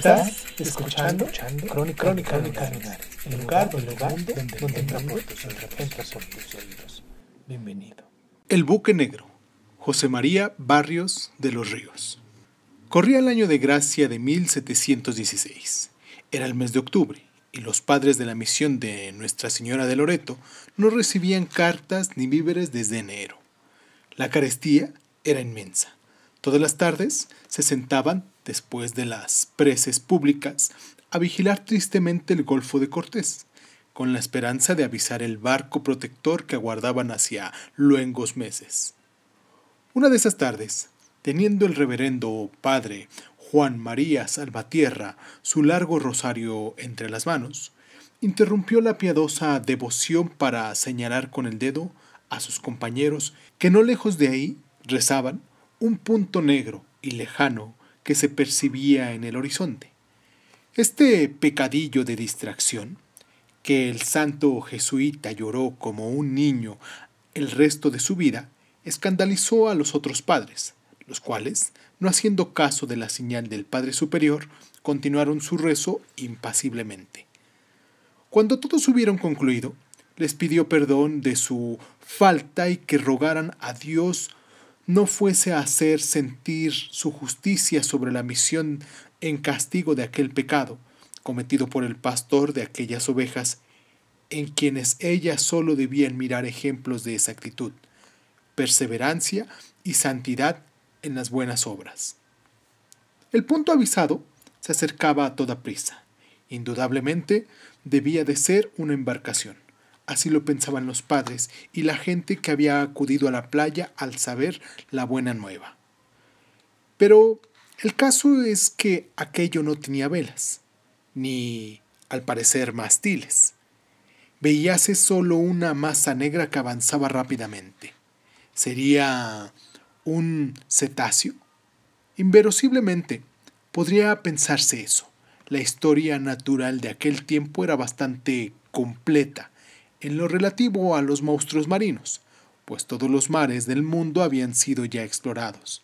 Estás escuchando, Crónica, Crónica Lunares, el lugar, el lugar donde, donde tus entra por tus oídos. Bienvenido. El buque negro. José María Barrios de los Ríos. Corría el año de gracia de 1716. Era el mes de octubre y los padres de la misión de Nuestra Señora de Loreto no recibían cartas ni víveres desde enero. La carestía era inmensa. Todas las tardes se sentaban, después de las preces públicas, a vigilar tristemente el Golfo de Cortés, con la esperanza de avisar el barco protector que aguardaban hacia luengos meses. Una de esas tardes, teniendo el reverendo padre Juan María Salvatierra su largo rosario entre las manos, interrumpió la piadosa devoción para señalar con el dedo a sus compañeros que no lejos de ahí rezaban un punto negro y lejano que se percibía en el horizonte. Este pecadillo de distracción, que el santo jesuita lloró como un niño el resto de su vida, escandalizó a los otros padres, los cuales, no haciendo caso de la señal del Padre Superior, continuaron su rezo impasiblemente. Cuando todos hubieron concluido, les pidió perdón de su falta y que rogaran a Dios no fuese a hacer sentir su justicia sobre la misión en castigo de aquel pecado cometido por el pastor de aquellas ovejas, en quienes ellas sólo debían mirar ejemplos de exactitud, perseverancia y santidad en las buenas obras. El punto avisado se acercaba a toda prisa. Indudablemente debía de ser una embarcación. Así lo pensaban los padres y la gente que había acudido a la playa al saber la buena nueva. Pero el caso es que aquello no tenía velas, ni, al parecer, mastiles. Veíase solo una masa negra que avanzaba rápidamente. ¿Sería un cetáceo? Inverosiblemente, podría pensarse eso. La historia natural de aquel tiempo era bastante completa en lo relativo a los monstruos marinos, pues todos los mares del mundo habían sido ya explorados.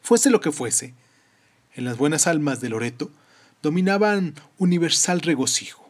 Fuese lo que fuese, en las buenas almas de Loreto dominaban universal regocijo.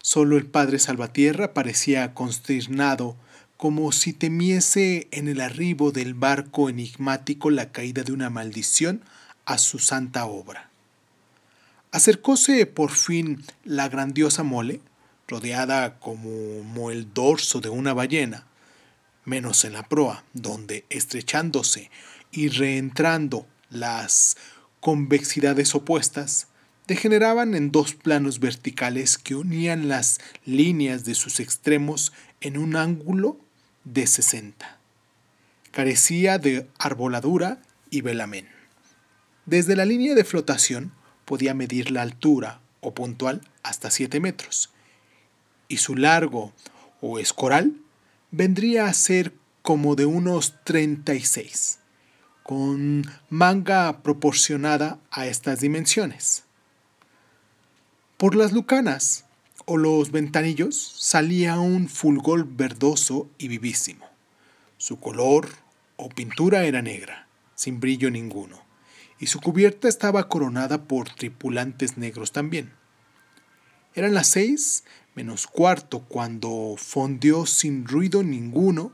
Solo el padre Salvatierra parecía consternado, como si temiese en el arribo del barco enigmático la caída de una maldición a su santa obra. Acercóse por fin la grandiosa mole, rodeada como el dorso de una ballena, menos en la proa, donde estrechándose y reentrando las convexidades opuestas, degeneraban en dos planos verticales que unían las líneas de sus extremos en un ángulo de 60. Carecía de arboladura y velamen. Desde la línea de flotación podía medir la altura o puntual hasta 7 metros, y su largo o escoral vendría a ser como de unos 36, con manga proporcionada a estas dimensiones. Por las lucanas o los ventanillos salía un fulgor verdoso y vivísimo. Su color o pintura era negra, sin brillo ninguno, y su cubierta estaba coronada por tripulantes negros también. Eran las seis menos cuarto cuando fondeó sin ruido ninguno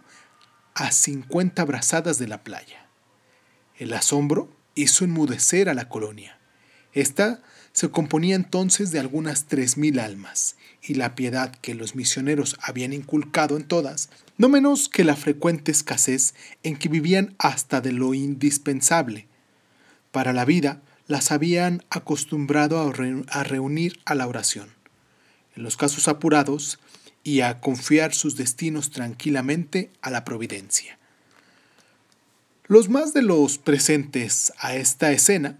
a cincuenta brazadas de la playa. El asombro hizo enmudecer a la colonia. Esta se componía entonces de algunas tres mil almas, y la piedad que los misioneros habían inculcado en todas, no menos que la frecuente escasez en que vivían hasta de lo indispensable. Para la vida las habían acostumbrado a reunir a la oración en los casos apurados y a confiar sus destinos tranquilamente a la providencia. Los más de los presentes a esta escena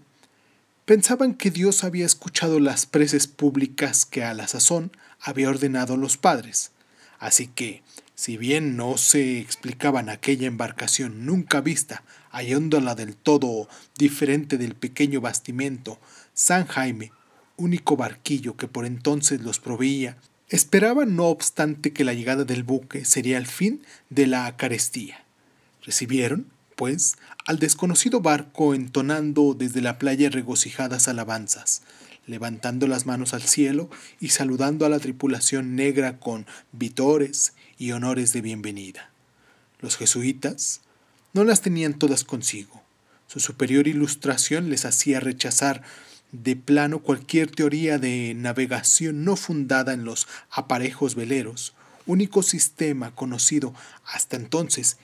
pensaban que Dios había escuchado las preces públicas que a la sazón había ordenado los padres, así que, si bien no se explicaban aquella embarcación nunca vista, hallándola del todo diferente del pequeño bastimento San Jaime, único barquillo que por entonces los proveía, esperaban no obstante que la llegada del buque sería el fin de la carestía. Recibieron, pues, al desconocido barco entonando desde la playa regocijadas alabanzas, levantando las manos al cielo y saludando a la tripulación negra con vitores y honores de bienvenida. Los jesuitas no las tenían todas consigo. Su superior ilustración les hacía rechazar de plano cualquier teoría de navegación no fundada en los aparejos veleros, único sistema conocido hasta entonces,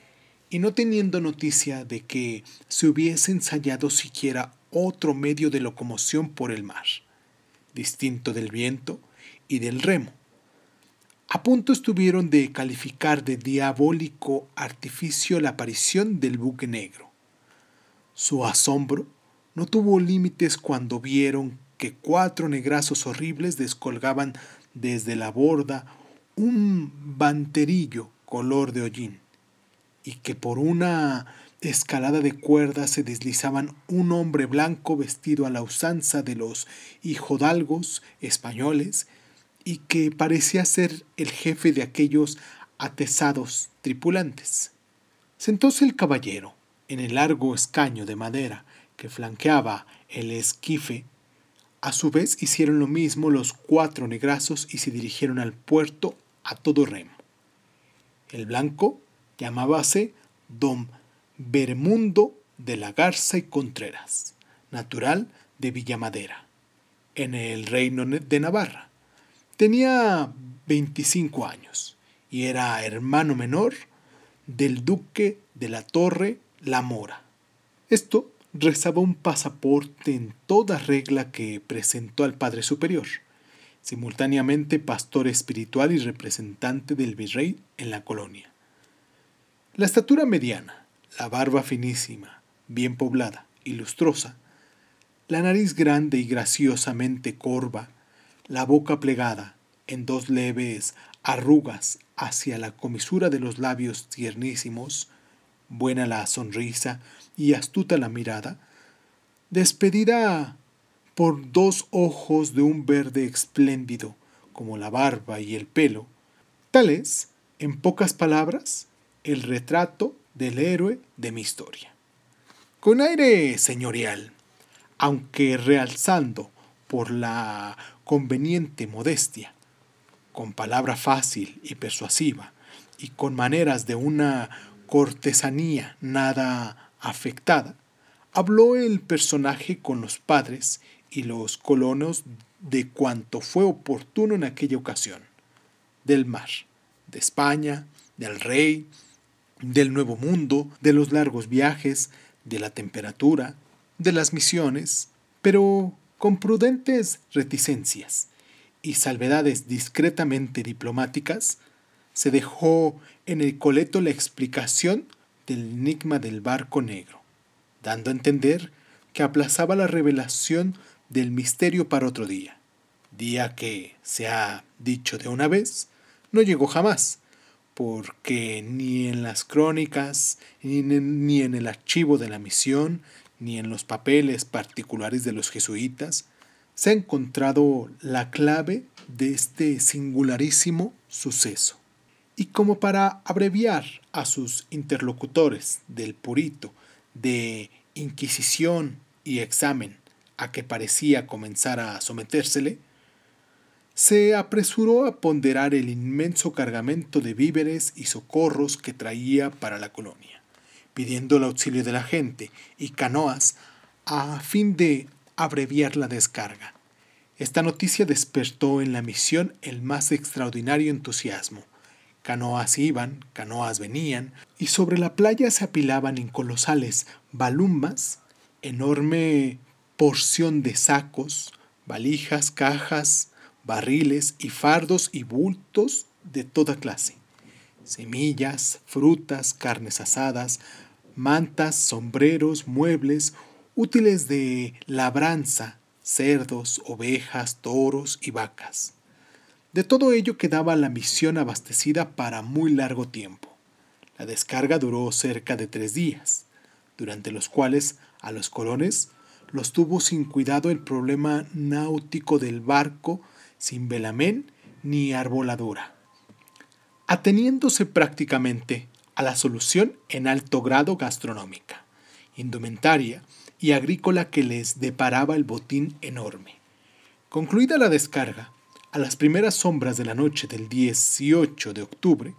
y no teniendo noticia de que se hubiese ensayado siquiera otro medio de locomoción por el mar, distinto del viento y del remo. A punto estuvieron de calificar de diabólico artificio la aparición del buque negro. Su asombro no tuvo límites cuando vieron que cuatro negrazos horribles descolgaban desde la borda un banterillo color de hollín y que por una escalada de cuerdas se deslizaban un hombre blanco vestido a la usanza de los hijodalgos españoles y que parecía ser el jefe de aquellos atesados tripulantes. Sentóse el caballero en el largo escaño de madera que flanqueaba el esquife, a su vez hicieron lo mismo los cuatro negrazos y se dirigieron al puerto a todo remo. El blanco llamábase don Bermundo de la Garza y Contreras, natural de Villamadera, en el reino de Navarra. Tenía 25 años y era hermano menor del duque de la Torre La Mora. Esto rezaba un pasaporte en toda regla que presentó al Padre Superior, simultáneamente pastor espiritual y representante del virrey en la colonia. La estatura mediana, la barba finísima, bien poblada y lustrosa, la nariz grande y graciosamente corva, la boca plegada en dos leves arrugas hacia la comisura de los labios tiernísimos, buena la sonrisa y astuta la mirada, despedida por dos ojos de un verde espléndido, como la barba y el pelo, tal es, en pocas palabras, el retrato del héroe de mi historia. Con aire señorial, aunque realzando por la conveniente modestia, con palabra fácil y persuasiva, y con maneras de una cortesanía nada afectada, habló el personaje con los padres y los colonos de cuanto fue oportuno en aquella ocasión, del mar, de España, del rey, del nuevo mundo, de los largos viajes, de la temperatura, de las misiones, pero con prudentes reticencias y salvedades discretamente diplomáticas, se dejó en el coleto la explicación del enigma del barco negro, dando a entender que aplazaba la revelación del misterio para otro día, día que, se ha dicho de una vez, no llegó jamás, porque ni en las crónicas, ni en, ni en el archivo de la misión, ni en los papeles particulares de los jesuitas, se ha encontrado la clave de este singularísimo suceso y como para abreviar a sus interlocutores del purito de inquisición y examen a que parecía comenzar a sometérsele, se apresuró a ponderar el inmenso cargamento de víveres y socorros que traía para la colonia, pidiendo el auxilio de la gente y canoas a fin de abreviar la descarga. Esta noticia despertó en la misión el más extraordinario entusiasmo, Canoas iban, canoas venían, y sobre la playa se apilaban en colosales balumbas, enorme porción de sacos, valijas, cajas, barriles y fardos y bultos de toda clase. Semillas, frutas, carnes asadas, mantas, sombreros, muebles, útiles de labranza, cerdos, ovejas, toros y vacas. De todo ello quedaba la misión abastecida para muy largo tiempo. La descarga duró cerca de tres días, durante los cuales a los colones los tuvo sin cuidado el problema náutico del barco sin velamén ni arboladura, ateniéndose prácticamente a la solución en alto grado gastronómica, indumentaria y agrícola que les deparaba el botín enorme. Concluida la descarga, a las primeras sombras de la noche del 18 de octubre,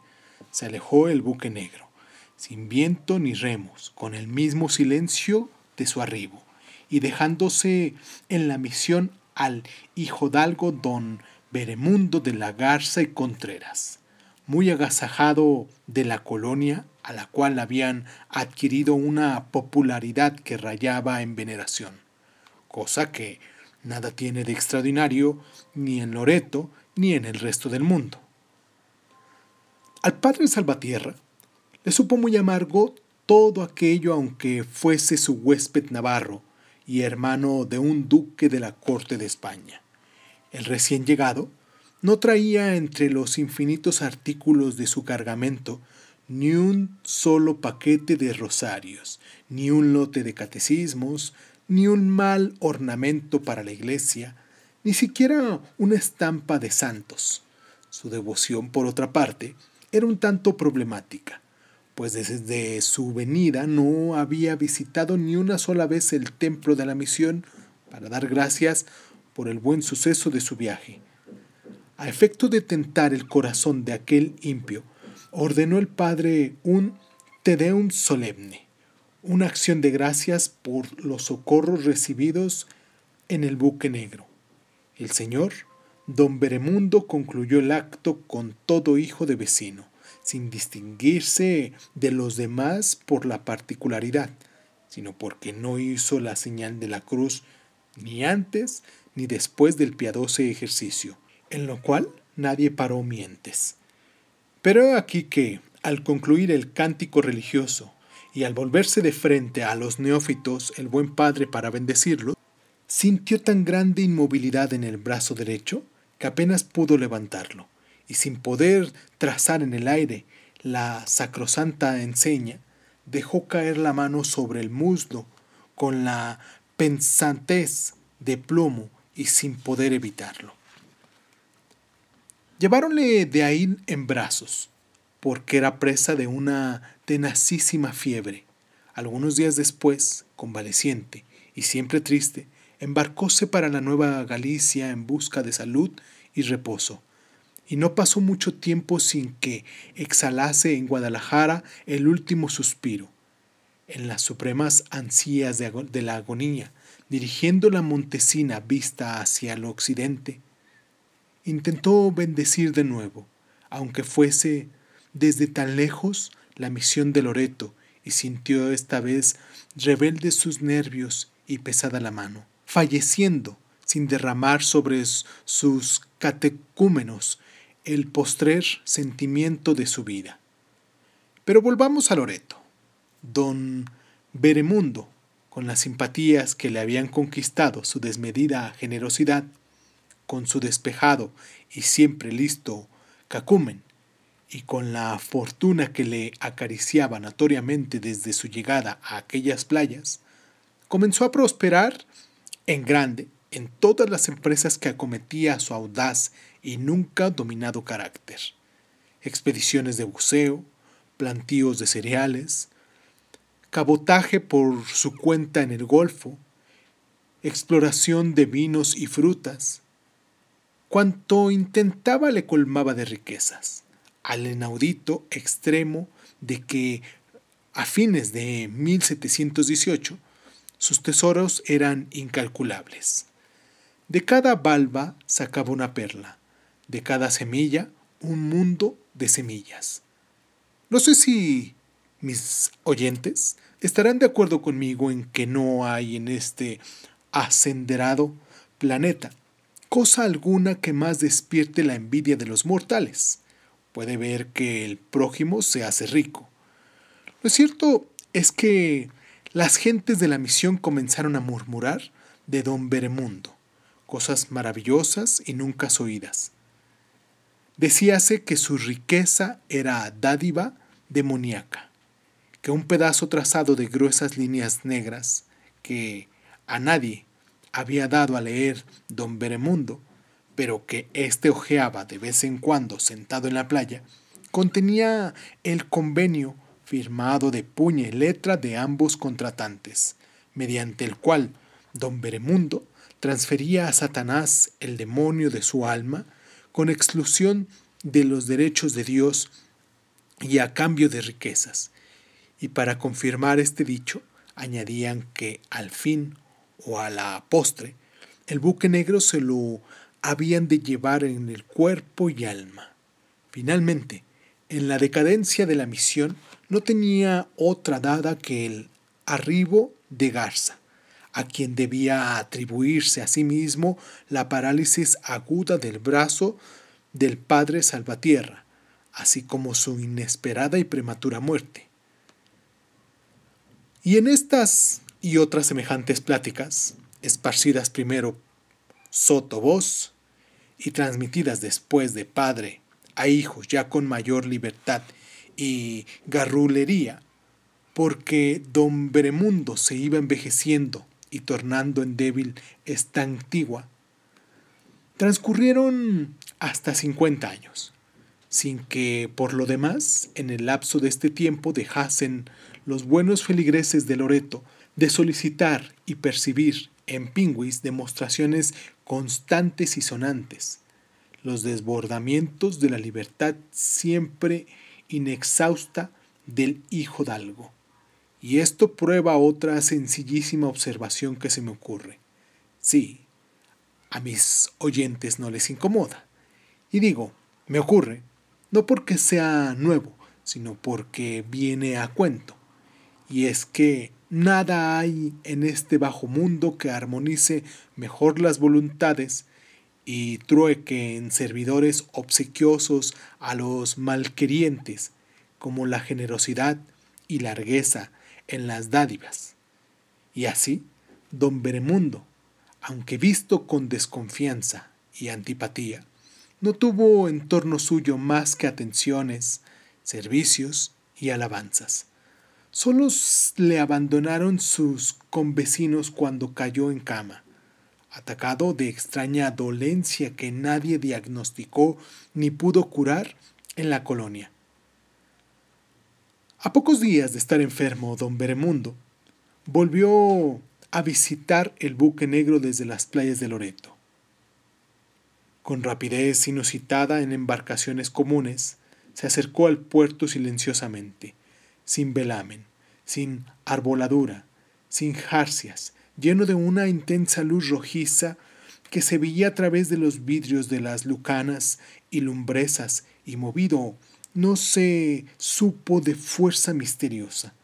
se alejó el buque negro, sin viento ni remos, con el mismo silencio de su arribo, y dejándose en la misión al hijodalgo don Beremundo de la Garza y Contreras, muy agasajado de la colonia a la cual habían adquirido una popularidad que rayaba en veneración, cosa que Nada tiene de extraordinario ni en Loreto ni en el resto del mundo. Al padre Salvatierra le supo muy amargo todo aquello aunque fuese su huésped navarro y hermano de un duque de la corte de España. El recién llegado no traía entre los infinitos artículos de su cargamento ni un solo paquete de rosarios, ni un lote de catecismos, ni un mal ornamento para la iglesia, ni siquiera una estampa de santos. Su devoción, por otra parte, era un tanto problemática, pues desde su venida no había visitado ni una sola vez el templo de la misión para dar gracias por el buen suceso de su viaje. A efecto de tentar el corazón de aquel impio, ordenó el padre un Te Deum solemne, una acción de gracias por los socorros recibidos en el buque negro. El señor, don Beremundo, concluyó el acto con todo hijo de vecino, sin distinguirse de los demás por la particularidad, sino porque no hizo la señal de la cruz ni antes ni después del piadoso ejercicio, en lo cual nadie paró mientes. Pero aquí que, al concluir el cántico religioso, y al volverse de frente a los neófitos el buen padre para bendecirlos, sintió tan grande inmovilidad en el brazo derecho que apenas pudo levantarlo, y sin poder trazar en el aire la sacrosanta enseña, dejó caer la mano sobre el muslo con la pensantez de plomo y sin poder evitarlo. Lleváronle de ahí en brazos, porque era presa de una tenacísima fiebre. Algunos días después, convaleciente y siempre triste, embarcóse para la Nueva Galicia en busca de salud y reposo. Y no pasó mucho tiempo sin que exhalase en Guadalajara el último suspiro. En las supremas ansías de, de la agonía, dirigiendo la montesina vista hacia el occidente, intentó bendecir de nuevo, aunque fuese desde tan lejos la misión de Loreto y sintió esta vez rebeldes sus nervios y pesada la mano, falleciendo sin derramar sobre sus catecúmenos el postrer sentimiento de su vida. Pero volvamos a Loreto. Don Beremundo, con las simpatías que le habían conquistado su desmedida generosidad, con su despejado y siempre listo cacumen, y con la fortuna que le acariciaba notoriamente desde su llegada a aquellas playas, comenzó a prosperar en grande en todas las empresas que acometía su audaz y nunca dominado carácter. Expediciones de buceo, plantíos de cereales, cabotaje por su cuenta en el Golfo, exploración de vinos y frutas. Cuanto intentaba le colmaba de riquezas al inaudito extremo de que a fines de 1718 sus tesoros eran incalculables. De cada valva sacaba una perla, de cada semilla un mundo de semillas. No sé si mis oyentes estarán de acuerdo conmigo en que no hay en este ascenderado planeta cosa alguna que más despierte la envidia de los mortales puede ver que el prójimo se hace rico. Lo cierto es que las gentes de la misión comenzaron a murmurar de don Beremundo, cosas maravillosas y nunca oídas. Decíase que su riqueza era dádiva demoníaca, que un pedazo trazado de gruesas líneas negras, que a nadie había dado a leer don Beremundo, pero que éste ojeaba de vez en cuando sentado en la playa, contenía el convenio firmado de puña y letra de ambos contratantes, mediante el cual don Beremundo transfería a Satanás el demonio de su alma con exclusión de los derechos de Dios y a cambio de riquezas. Y para confirmar este dicho, añadían que al fin o a la postre, el buque negro se lo habían de llevar en el cuerpo y alma. Finalmente, en la decadencia de la misión, no tenía otra dada que el arribo de Garza, a quien debía atribuirse a sí mismo la parálisis aguda del brazo del padre Salvatierra, así como su inesperada y prematura muerte. Y en estas y otras semejantes pláticas, esparcidas primero soto voz y transmitidas después de padre a hijos ya con mayor libertad y garrulería, porque don Beremundo se iba envejeciendo y tornando en débil esta antigua. Transcurrieron hasta 50 años, sin que por lo demás en el lapso de este tiempo dejasen los buenos feligreses de Loreto de solicitar y percibir en Pingüis demostraciones constantes y sonantes, los desbordamientos de la libertad siempre inexhausta del hijo d'algo. Y esto prueba otra sencillísima observación que se me ocurre. Sí, a mis oyentes no les incomoda. Y digo, me ocurre, no porque sea nuevo, sino porque viene a cuento. Y es que nada hay en este bajo mundo que armonice mejor las voluntades y trueque en servidores obsequiosos a los malquerientes, como la generosidad y largueza en las dádivas. Y así, don Beremundo, aunque visto con desconfianza y antipatía, no tuvo en torno suyo más que atenciones, servicios y alabanzas. Solo le abandonaron sus convecinos cuando cayó en cama atacado de extraña dolencia que nadie diagnosticó ni pudo curar en la colonia. A pocos días de estar enfermo, don Beremundo volvió a visitar el buque negro desde las playas de Loreto. Con rapidez inusitada en embarcaciones comunes, se acercó al puerto silenciosamente, sin velamen, sin arboladura, sin jarcias, lleno de una intensa luz rojiza que se veía a través de los vidrios de las lucanas y lumbresas y movido no se supo de fuerza misteriosa.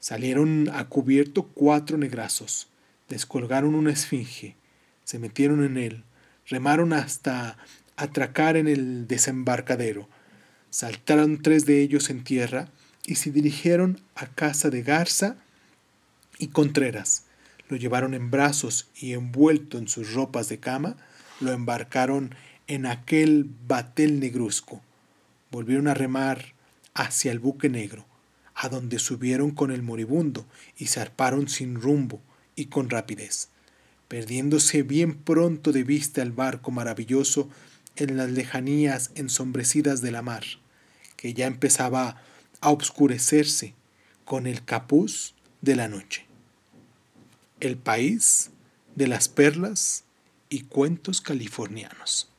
Salieron a cubierto cuatro negrazos, descolgaron una esfinge, se metieron en él, remaron hasta atracar en el desembarcadero, saltaron tres de ellos en tierra y se dirigieron a casa de Garza y Contreras, lo llevaron en brazos y envuelto en sus ropas de cama, lo embarcaron en aquel batel negruzco. Volvieron a remar hacia el buque negro, a donde subieron con el moribundo y zarparon sin rumbo y con rapidez, perdiéndose bien pronto de vista el barco maravilloso en las lejanías ensombrecidas de la mar, que ya empezaba a obscurecerse con el capuz de la noche el país de las perlas y cuentos californianos.